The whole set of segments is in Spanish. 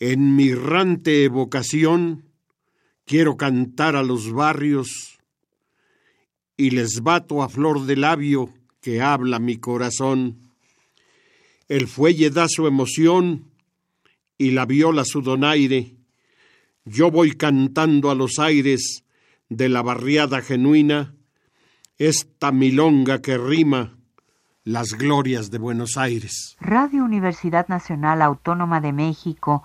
En mi errante evocación quiero cantar a los barrios y les bato a flor de labio que habla mi corazón. El fuelle da su emoción y la viola su donaire. Yo voy cantando a los aires de la barriada genuina esta milonga que rima las glorias de Buenos Aires. Radio Universidad Nacional Autónoma de México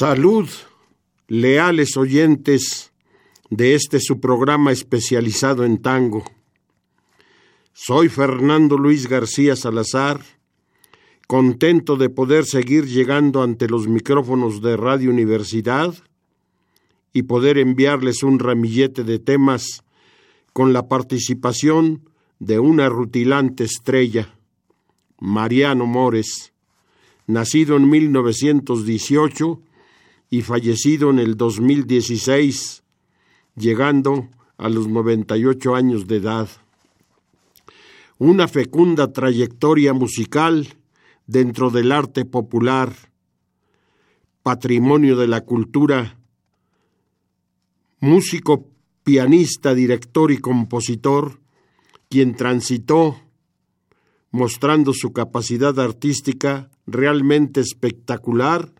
Salud, leales oyentes de este su programa especializado en tango. Soy Fernando Luis García Salazar contento de poder seguir llegando ante los micrófonos de Radio Universidad y poder enviarles un ramillete de temas con la participación de una rutilante estrella, Mariano Mores, nacido en 1918 y fallecido en el 2016, llegando a los 98 años de edad. Una fecunda trayectoria musical dentro del arte popular, patrimonio de la cultura, músico, pianista, director y compositor, quien transitó mostrando su capacidad artística realmente espectacular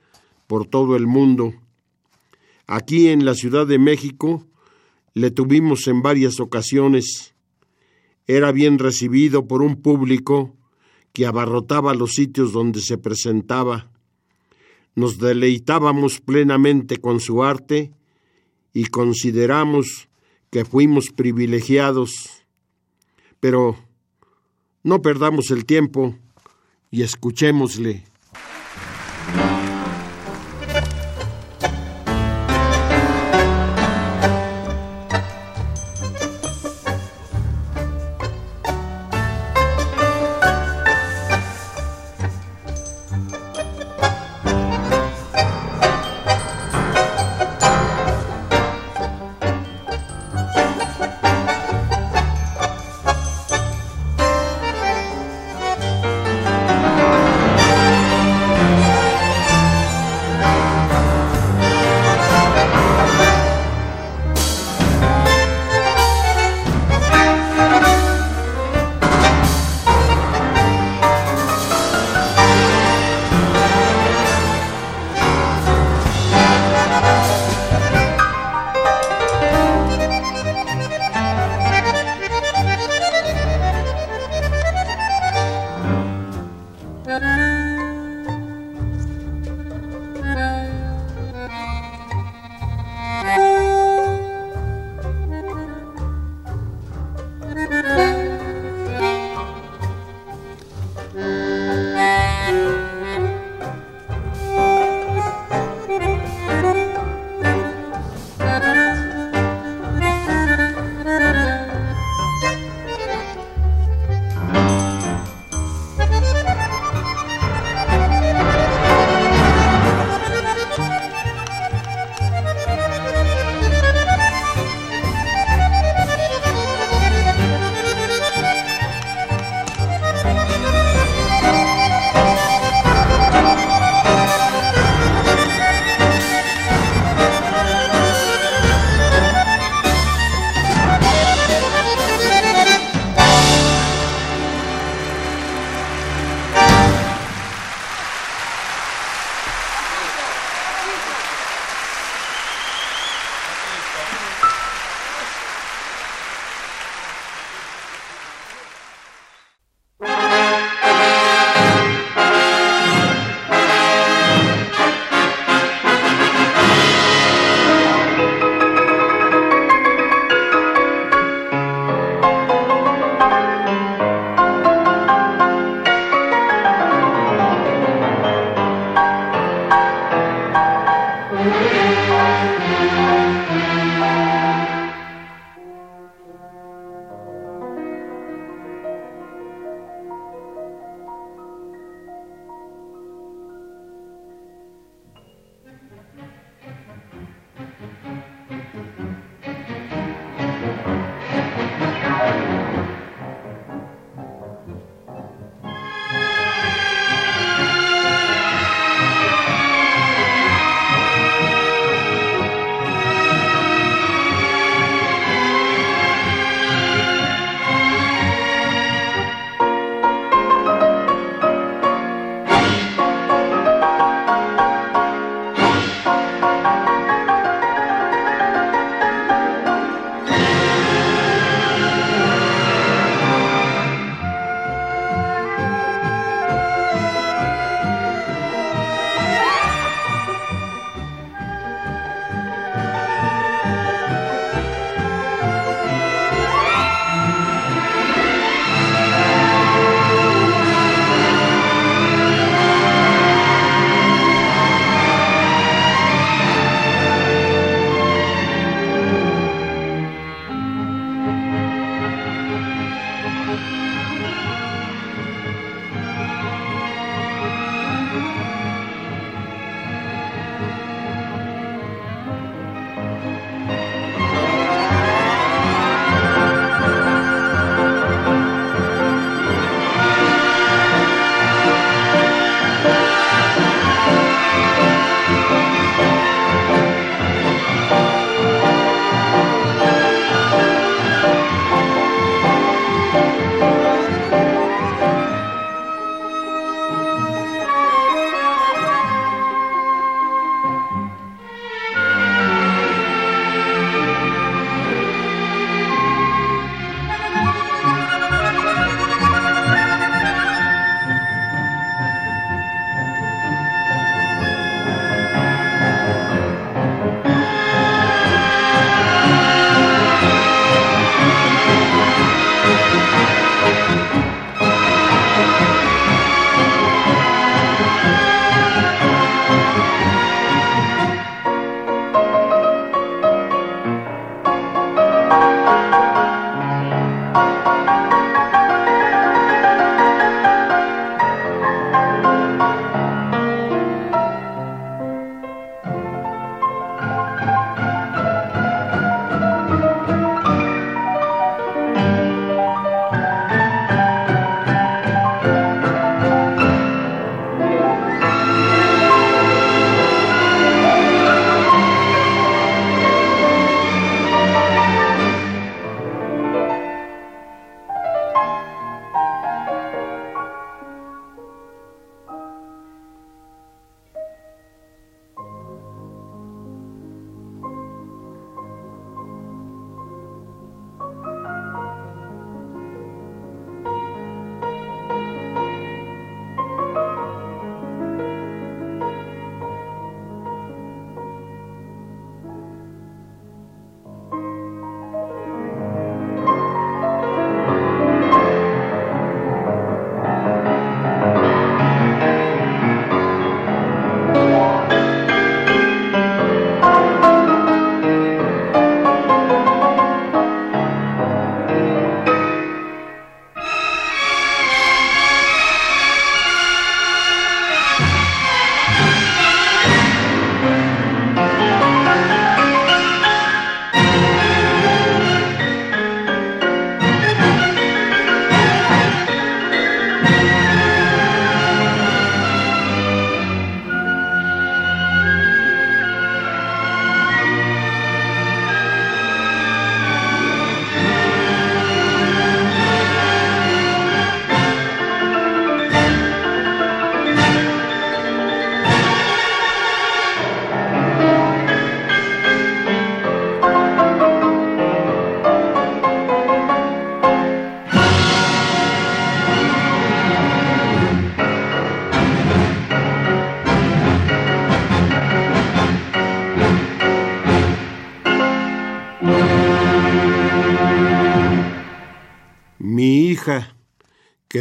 por todo el mundo. Aquí en la Ciudad de México le tuvimos en varias ocasiones. Era bien recibido por un público que abarrotaba los sitios donde se presentaba. Nos deleitábamos plenamente con su arte y consideramos que fuimos privilegiados. Pero no perdamos el tiempo y escuchémosle.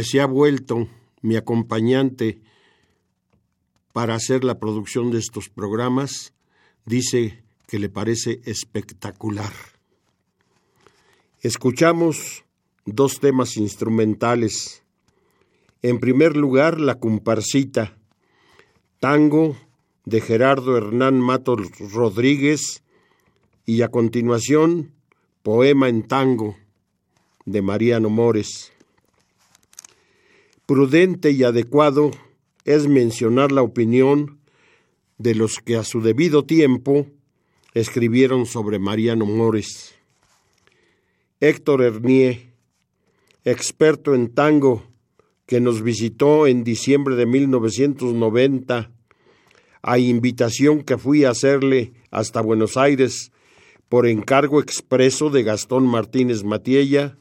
Que se ha vuelto mi acompañante para hacer la producción de estos programas, dice que le parece espectacular. Escuchamos dos temas instrumentales. En primer lugar, la comparsita, tango de Gerardo Hernán Matos Rodríguez y a continuación, poema en tango de Mariano Mores. Prudente y adecuado es mencionar la opinión de los que a su debido tiempo escribieron sobre Mariano Mores. Héctor Hernier, experto en tango, que nos visitó en diciembre de 1990, a invitación que fui a hacerle hasta Buenos Aires por encargo expreso de Gastón Martínez Matiella,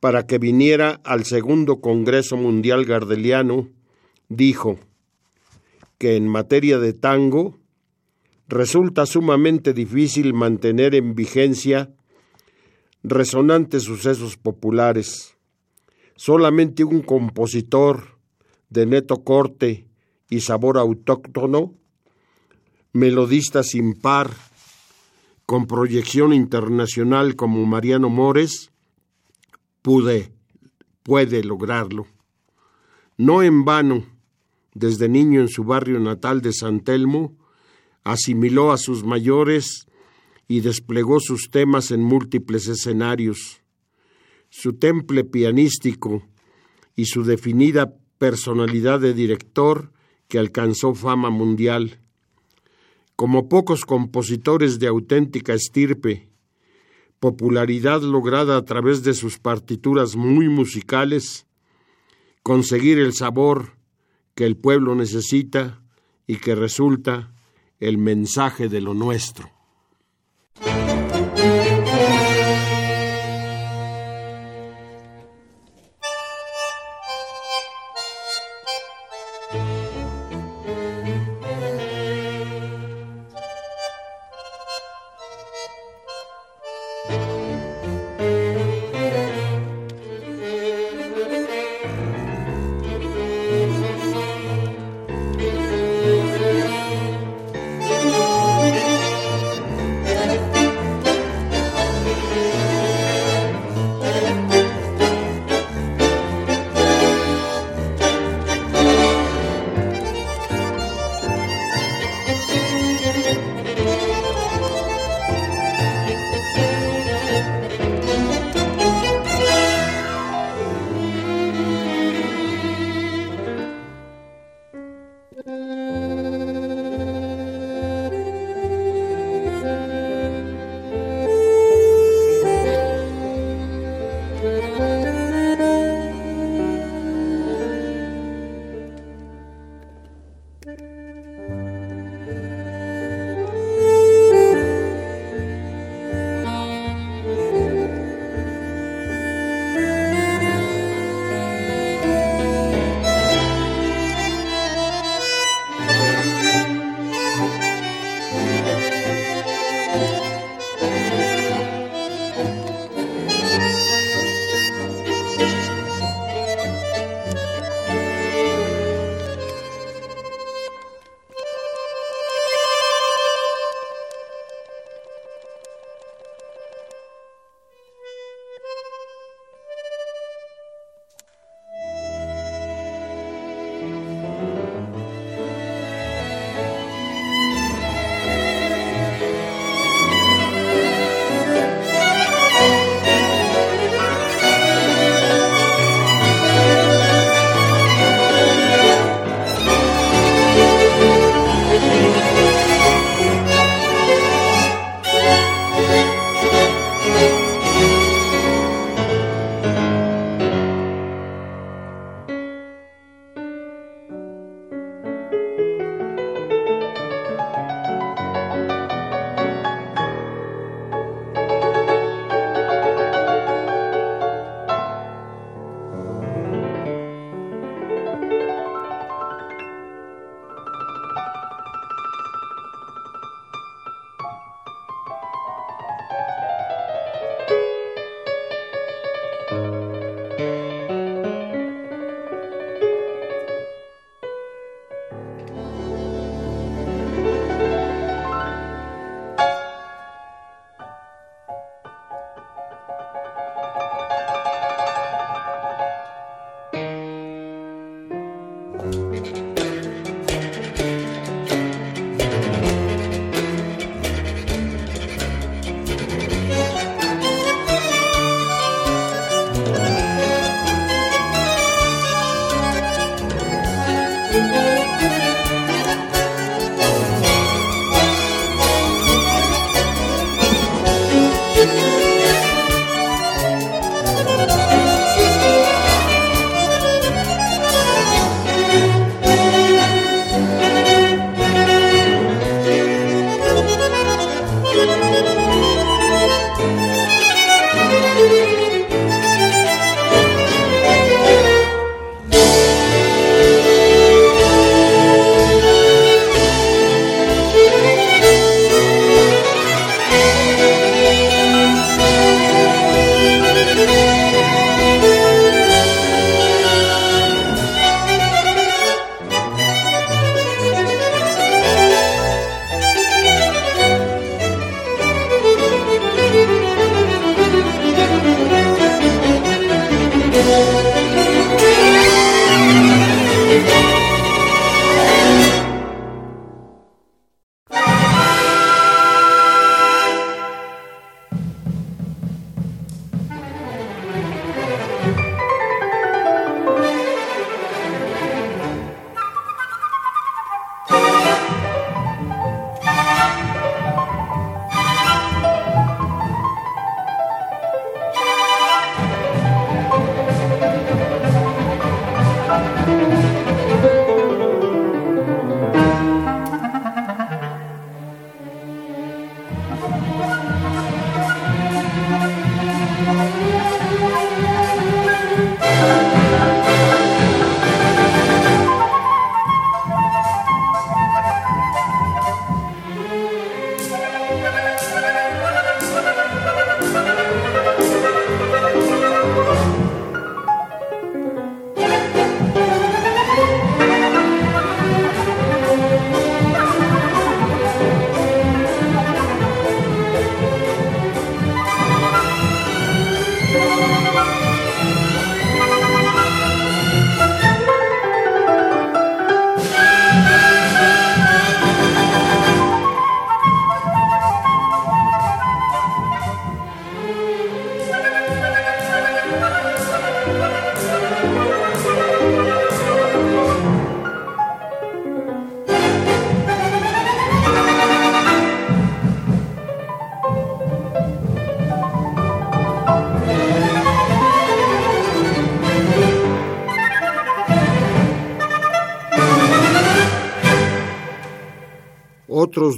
para que viniera al segundo Congreso Mundial Gardeliano, dijo que en materia de tango resulta sumamente difícil mantener en vigencia resonantes sucesos populares. Solamente un compositor de neto corte y sabor autóctono, melodista sin par, con proyección internacional como Mariano Mores, pude, puede lograrlo. No en vano, desde niño en su barrio natal de San Telmo, asimiló a sus mayores y desplegó sus temas en múltiples escenarios. Su temple pianístico y su definida personalidad de director que alcanzó fama mundial. Como pocos compositores de auténtica estirpe, popularidad lograda a través de sus partituras muy musicales, conseguir el sabor que el pueblo necesita y que resulta el mensaje de lo nuestro.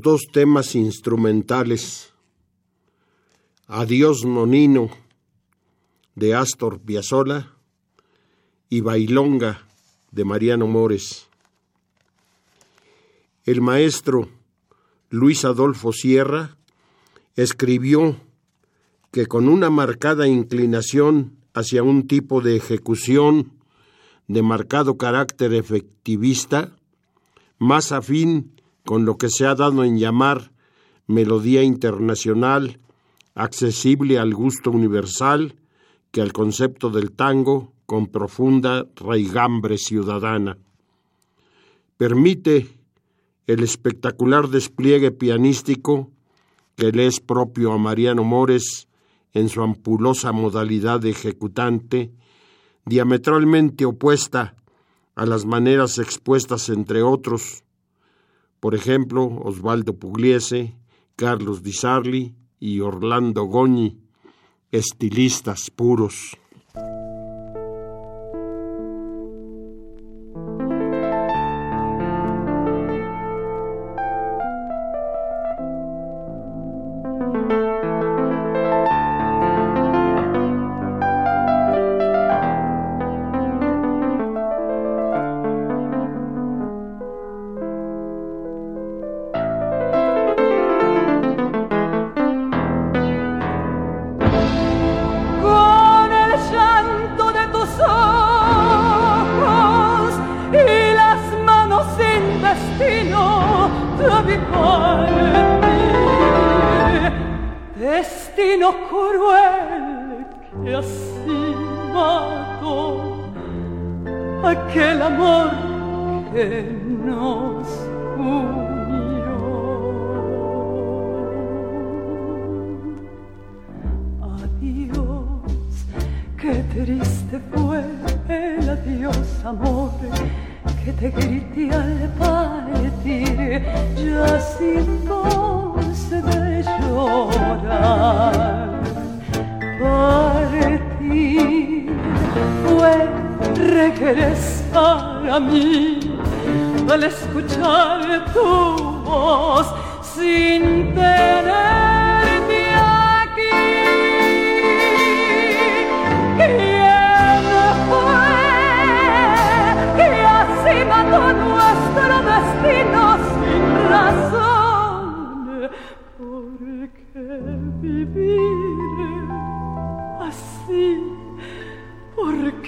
Dos temas instrumentales. Adiós Nonino de Astor Piazzolla y Bailonga de Mariano Mores. El maestro Luis Adolfo Sierra escribió que con una marcada inclinación hacia un tipo de ejecución de marcado carácter efectivista, más afín con lo que se ha dado en llamar melodía internacional, accesible al gusto universal, que al concepto del tango con profunda raigambre ciudadana. Permite el espectacular despliegue pianístico que le es propio a Mariano Mores en su ampulosa modalidad de ejecutante, diametralmente opuesta a las maneras expuestas entre otros por ejemplo, Osvaldo Pugliese, Carlos Di Sarli y Orlando Goñi, estilistas puros. ya sin voz de llorar. Partir fue regresar a mí al escuchar tu voz sin tener.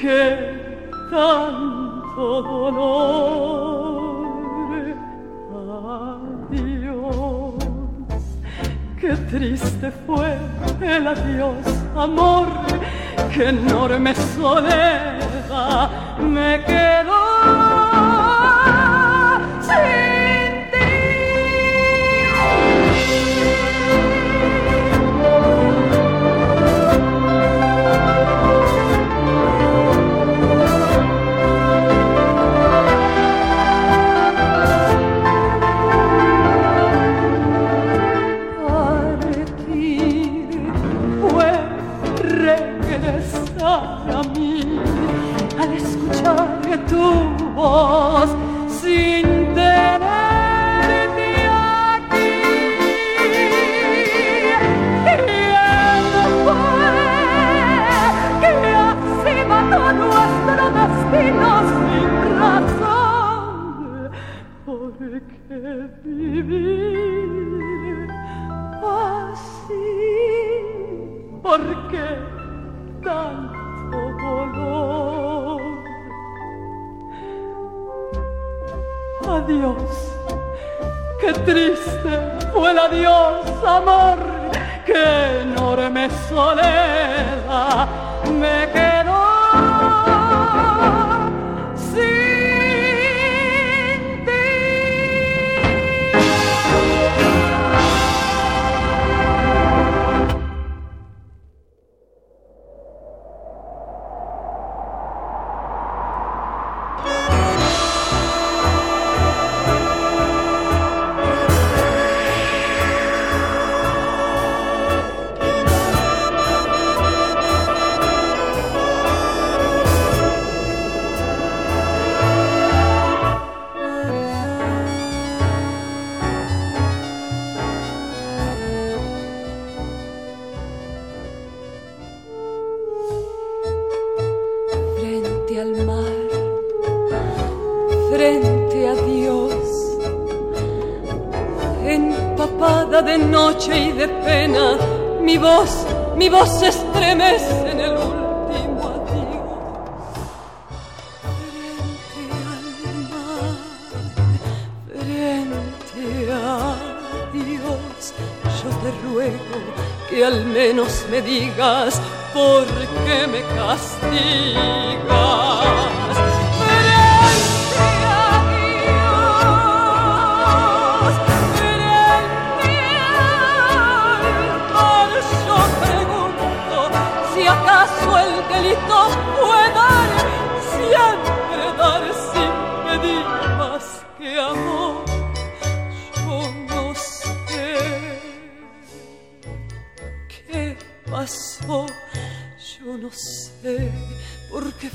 que tanto dolor. Adiós, qué triste fue el adiós, amor, qué enorme soledad me quedó. Vivir así? ¿Por qué tanto dolor? Adiós, qué triste fue el adiós, amor, que enorme soledad me quedó.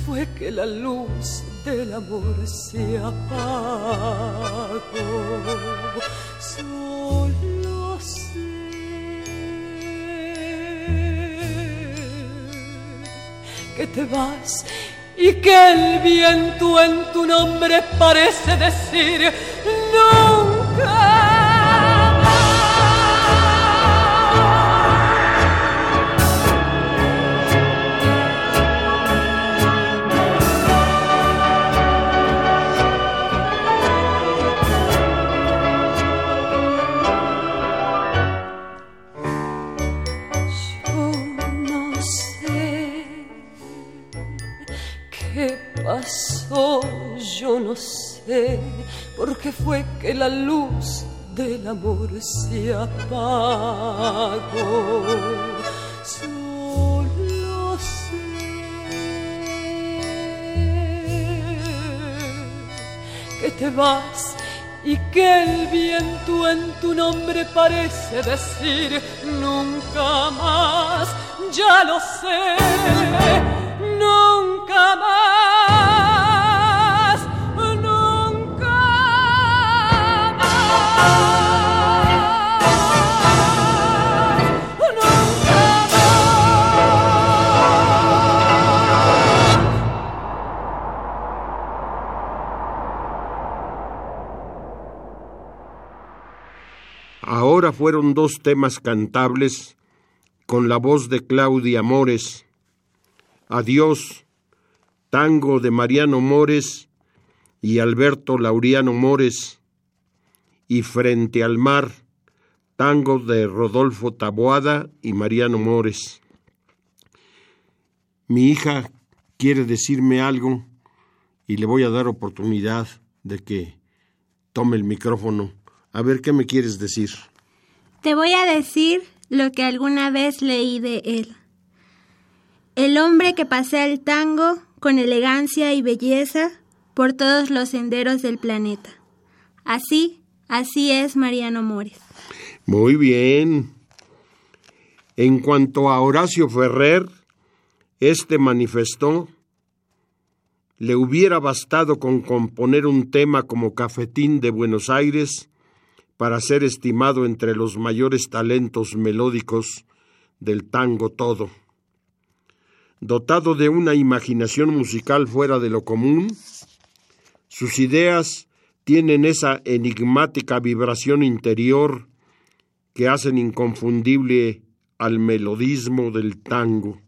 Fue que la luz del amor se apagó. Solo sé que te vas y que el viento en tu nombre parece decir nunca. Por qué fue que la luz del amor se apagó. Solo sé que te vas y que el viento en tu nombre parece decir nunca más, ya lo sé, nunca más. Fueron dos temas cantables con la voz de Claudia Mores. Adiós, tango de Mariano Mores y Alberto Lauriano Mores. Y Frente al Mar, tango de Rodolfo Taboada y Mariano Mores. Mi hija quiere decirme algo y le voy a dar oportunidad de que tome el micrófono. A ver, ¿qué me quieres decir? Te voy a decir lo que alguna vez leí de él. El hombre que pasea el tango con elegancia y belleza por todos los senderos del planeta. Así, así es Mariano Mores. Muy bien. En cuanto a Horacio Ferrer, este manifestó, le hubiera bastado con componer un tema como Cafetín de Buenos Aires para ser estimado entre los mayores talentos melódicos del tango todo. Dotado de una imaginación musical fuera de lo común, sus ideas tienen esa enigmática vibración interior que hacen inconfundible al melodismo del tango.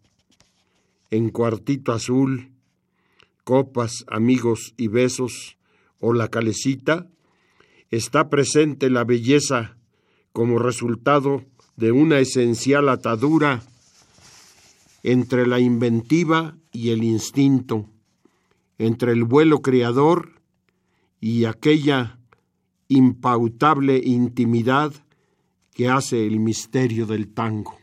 En cuartito azul, copas, amigos y besos, o la calecita, está presente la belleza como resultado de una esencial atadura entre la inventiva y el instinto, entre el vuelo creador y aquella impautable intimidad que hace el misterio del tango.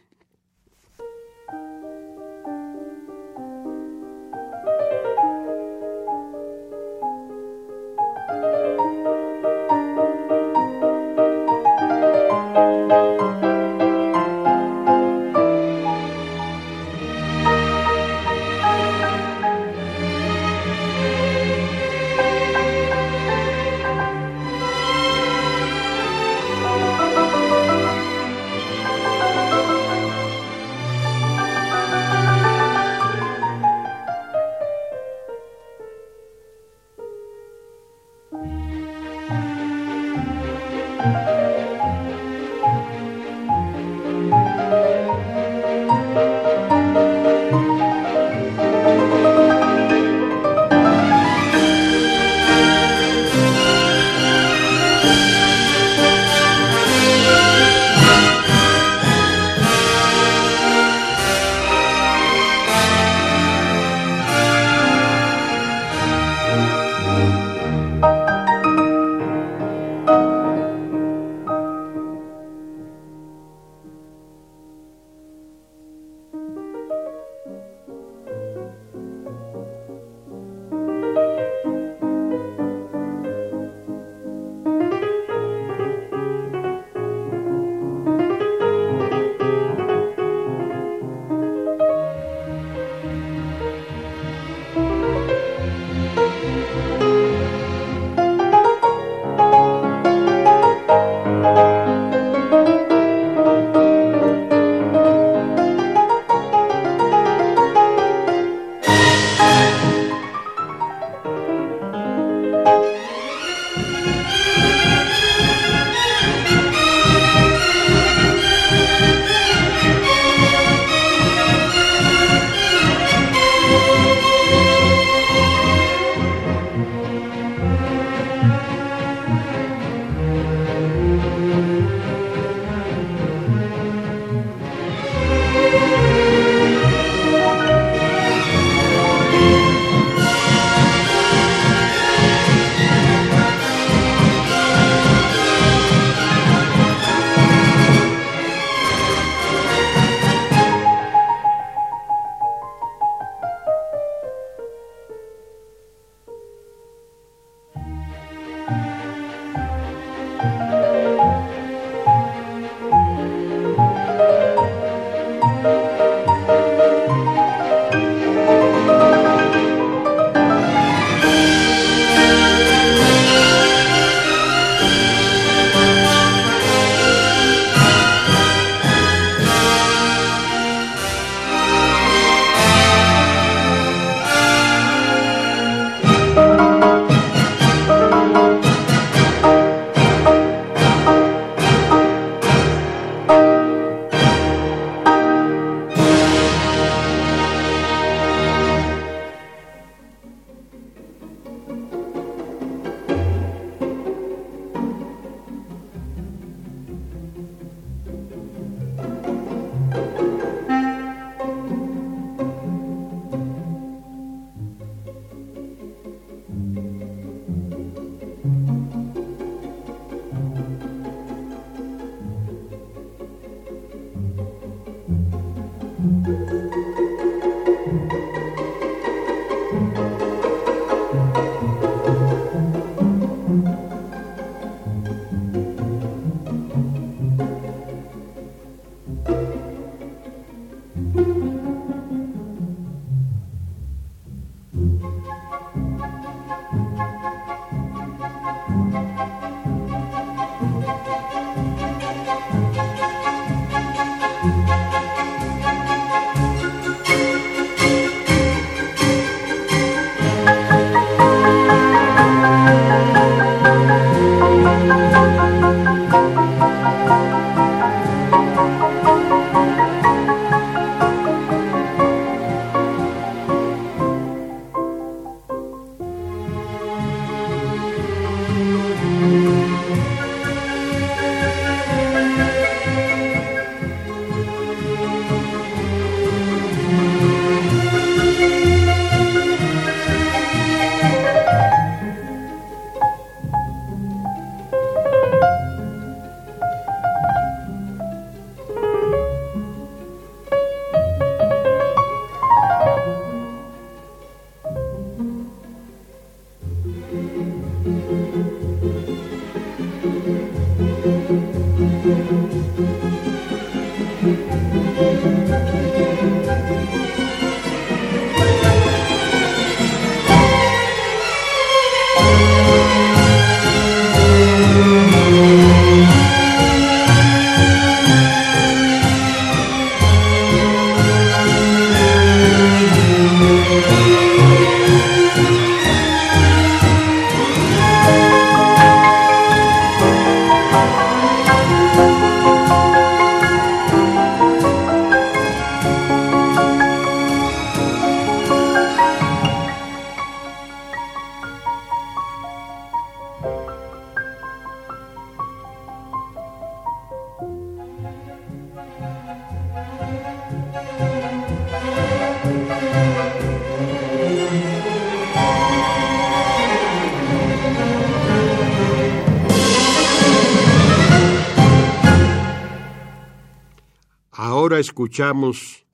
Escuchamos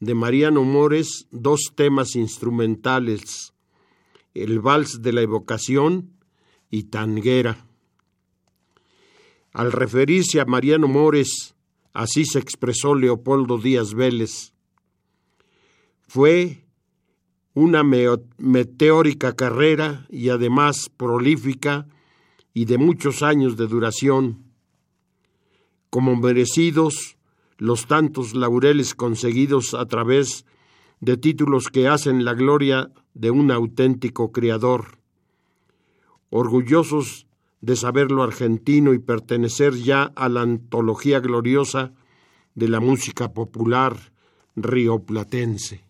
de Mariano Mores dos temas instrumentales, el Vals de la Evocación y Tanguera. Al referirse a Mariano Mores, así se expresó Leopoldo Díaz Vélez. Fue una meteórica carrera y además prolífica y de muchos años de duración, como merecidos los tantos laureles conseguidos a través de títulos que hacen la gloria de un auténtico creador. Orgullosos de saberlo argentino y pertenecer ya a la antología gloriosa de la música popular rioplatense.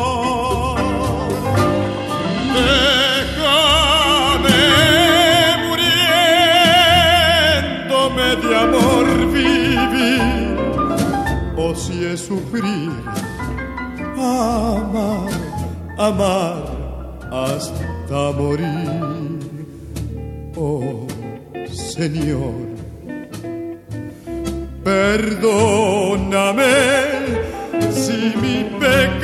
sufrir, amar, amar hasta morir oh Señor. Perdóname si mi pecado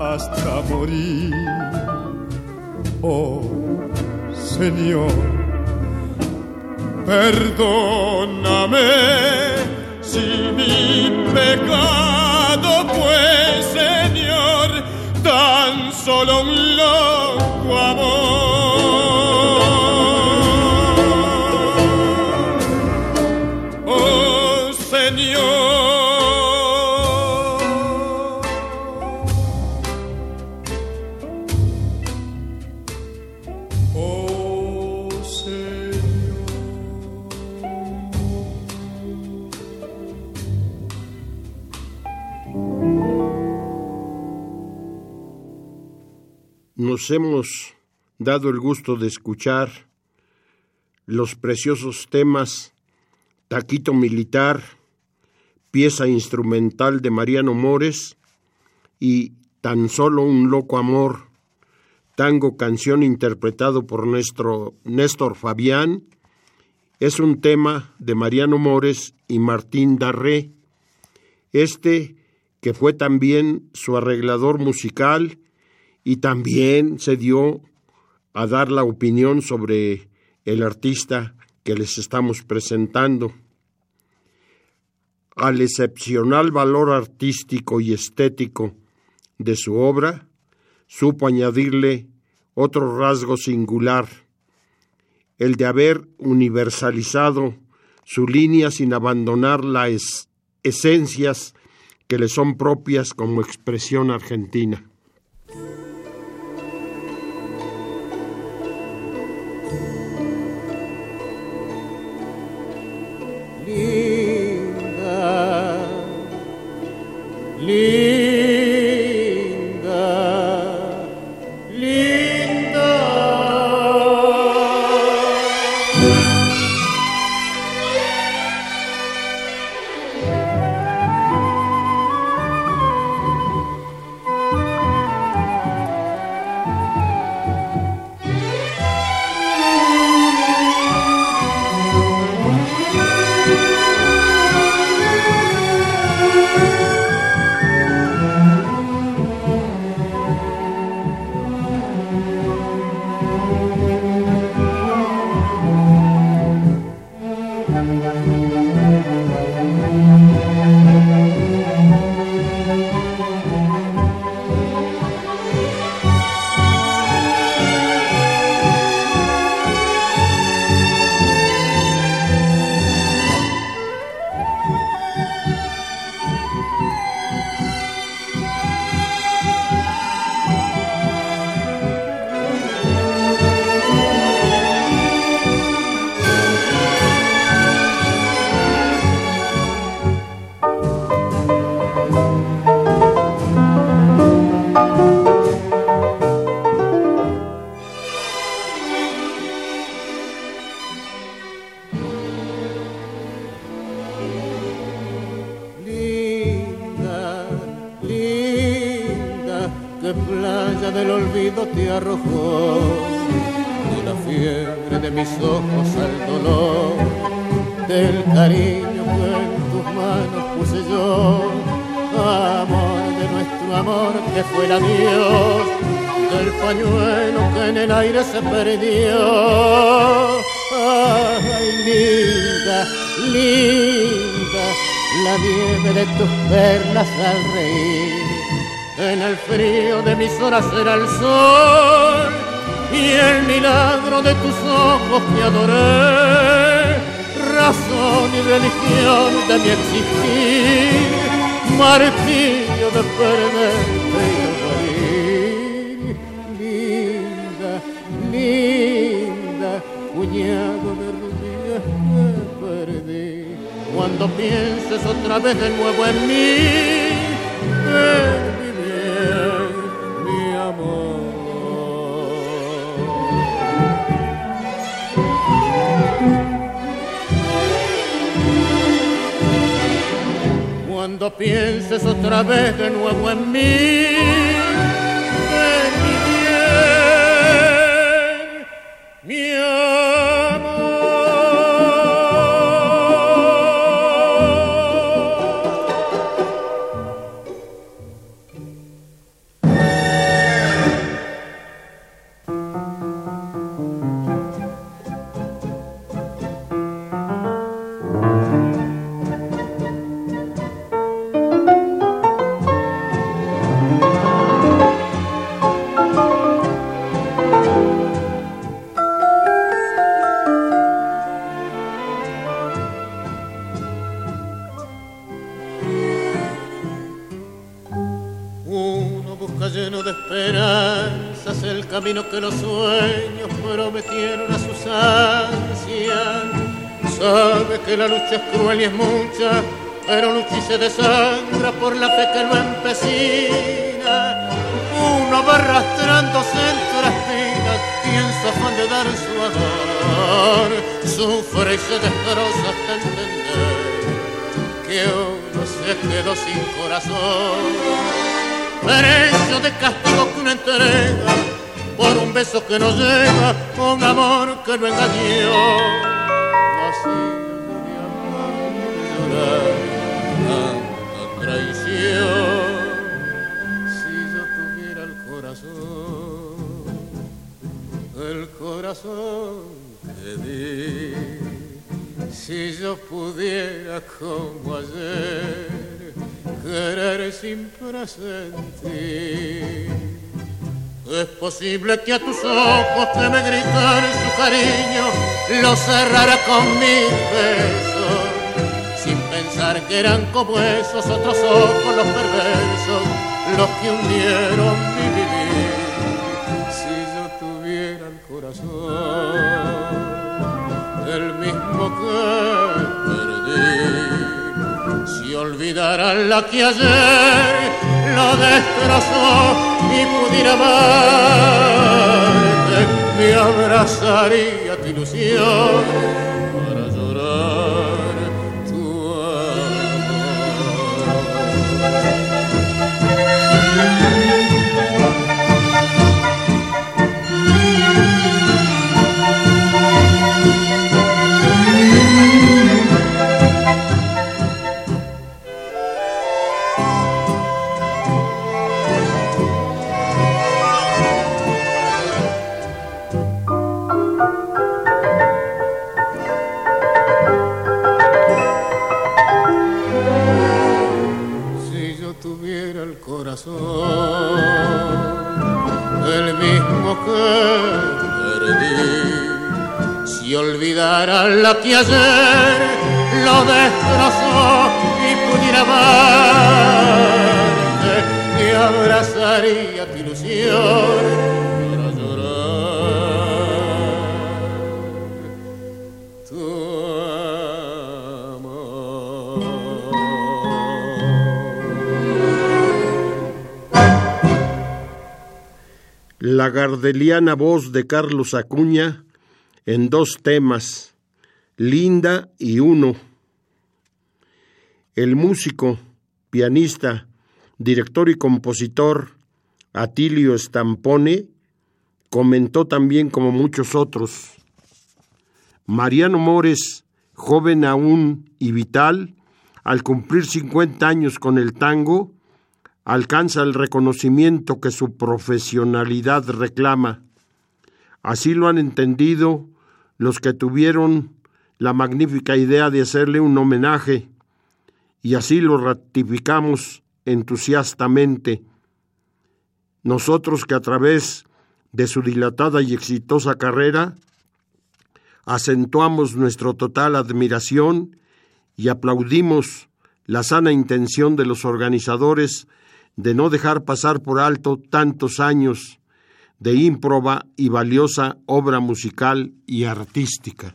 hasta morir. Oh Señor, perdóname si mi pecado fue, Señor, tan solo un loco amor. Hemos dado el gusto de escuchar los preciosos temas Taquito Militar, pieza instrumental de Mariano Mores y Tan solo un loco amor, tango canción interpretado por nuestro Néstor Fabián, es un tema de Mariano Mores y Martín Darré, este que fue también su arreglador musical y también se dio a dar la opinión sobre el artista que les estamos presentando. Al excepcional valor artístico y estético de su obra, supo añadirle otro rasgo singular, el de haber universalizado su línea sin abandonar las esencias que le son propias como expresión argentina. de playa del olvido te arrojó, de la fiebre de mis ojos al dolor, del cariño que en tus manos puse yo, amor de nuestro amor que fue el adiós, del pañuelo que en el aire se perdió. Ay, linda, linda, la nieve de tus perlas al reír será el sol y el milagro de tus ojos que adoré, razón y religión de mi existir, martirio de perderte y de morir. Linda, linda, puñado de rodillas me perdí, cuando pienses otra vez de nuevo en mí, Cuando pienses otra vez de nuevo en mí, mi bien, que los sueños prometieron a sus ansias. Sabe que la lucha es cruel y es mucha, pero lucha y se desangra por la fe que lo empecina. Uno va arrastrándose entre espinas y en su afán de dar su amor, sufre y se destroza hasta entender que uno se quedó sin corazón precio de castigo que una entrega por un beso que no llega, un amor que no engañó. Así de amor llorar tanta traición. Si yo tuviera el corazón, el corazón que di, si yo pudiera como ayer querer sin presentir. Es posible que a tus ojos que me gritan su cariño lo cerrara con mis besos, sin pensar que eran como esos otros ojos los perversos, los que hundieron mi vivir. Si yo tuviera el corazón, el mismo que si olvidara la que ayer lo destrozó y pudiera amarte, me abrazaría tu ilusión que ayer lo destrozó y pudiera amarte, me abrazaría tu ilusión para. La gardeliana voz de Carlos Acuña en dos temas Linda y Uno. El músico, pianista, director y compositor Atilio Stampone comentó también como muchos otros. Mariano Mores, joven aún y vital, al cumplir 50 años con el tango, alcanza el reconocimiento que su profesionalidad reclama. Así lo han entendido los que tuvieron la magnífica idea de hacerle un homenaje y así lo ratificamos entusiastamente. Nosotros que a través de su dilatada y exitosa carrera acentuamos nuestra total admiración y aplaudimos la sana intención de los organizadores de no dejar pasar por alto tantos años de ímproba y valiosa obra musical y artística.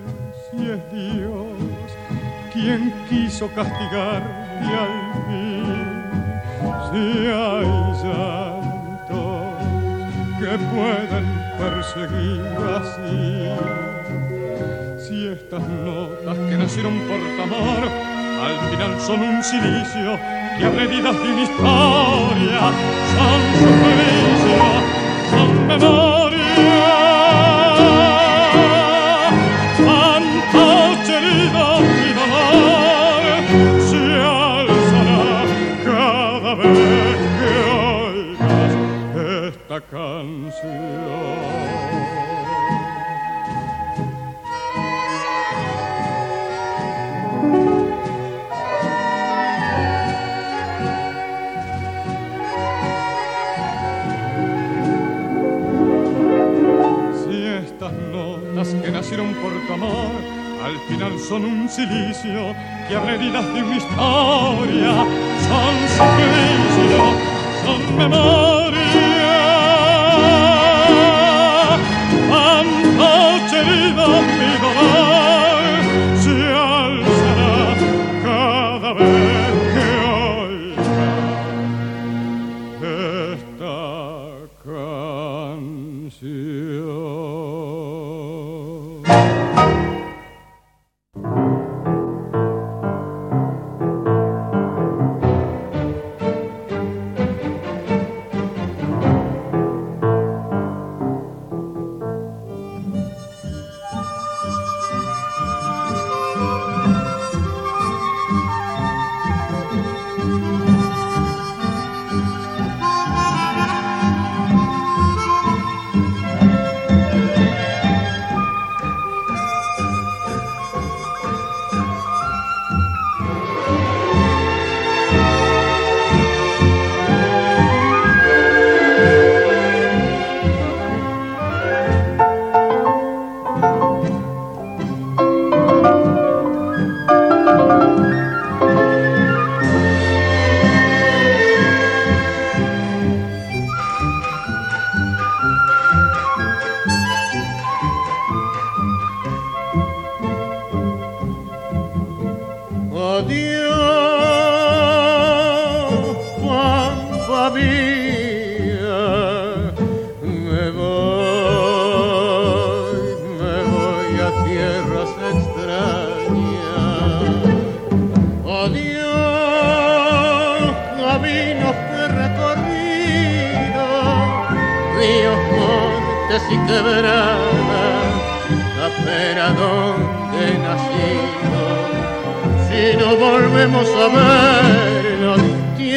si es Dios quien quiso castigarte al fin, si hay llantos que pueden perseguir así si estas notas que nacieron por amor al final son un silicio que abre vidas de una historia, son sufricio, son memoria. Que oigas esta canción. que nacieron por tu amor, al final son un silicio que abre vidas de una historia, son suplicio, son memoria. Cuánto herido mi dolor se alzará cada vez que oiga esta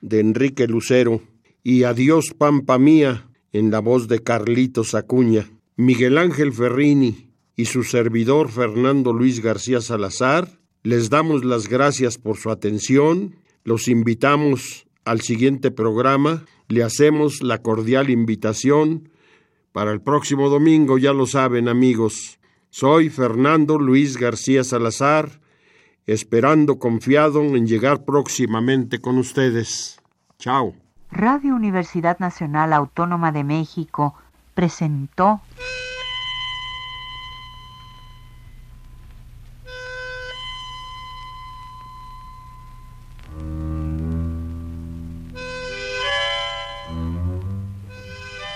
de Enrique Lucero, y Adiós Pampa Mía, en la voz de Carlitos Acuña. Miguel Ángel Ferrini y su servidor Fernando Luis García Salazar, les damos las gracias por su atención, los invitamos al siguiente programa, le hacemos la cordial invitación para el próximo domingo, ya lo saben amigos. Soy Fernando Luis García Salazar, esperando confiado en llegar próximamente con ustedes. Chao. Radio Universidad Nacional Autónoma de México presentó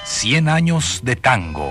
Cien años de tango.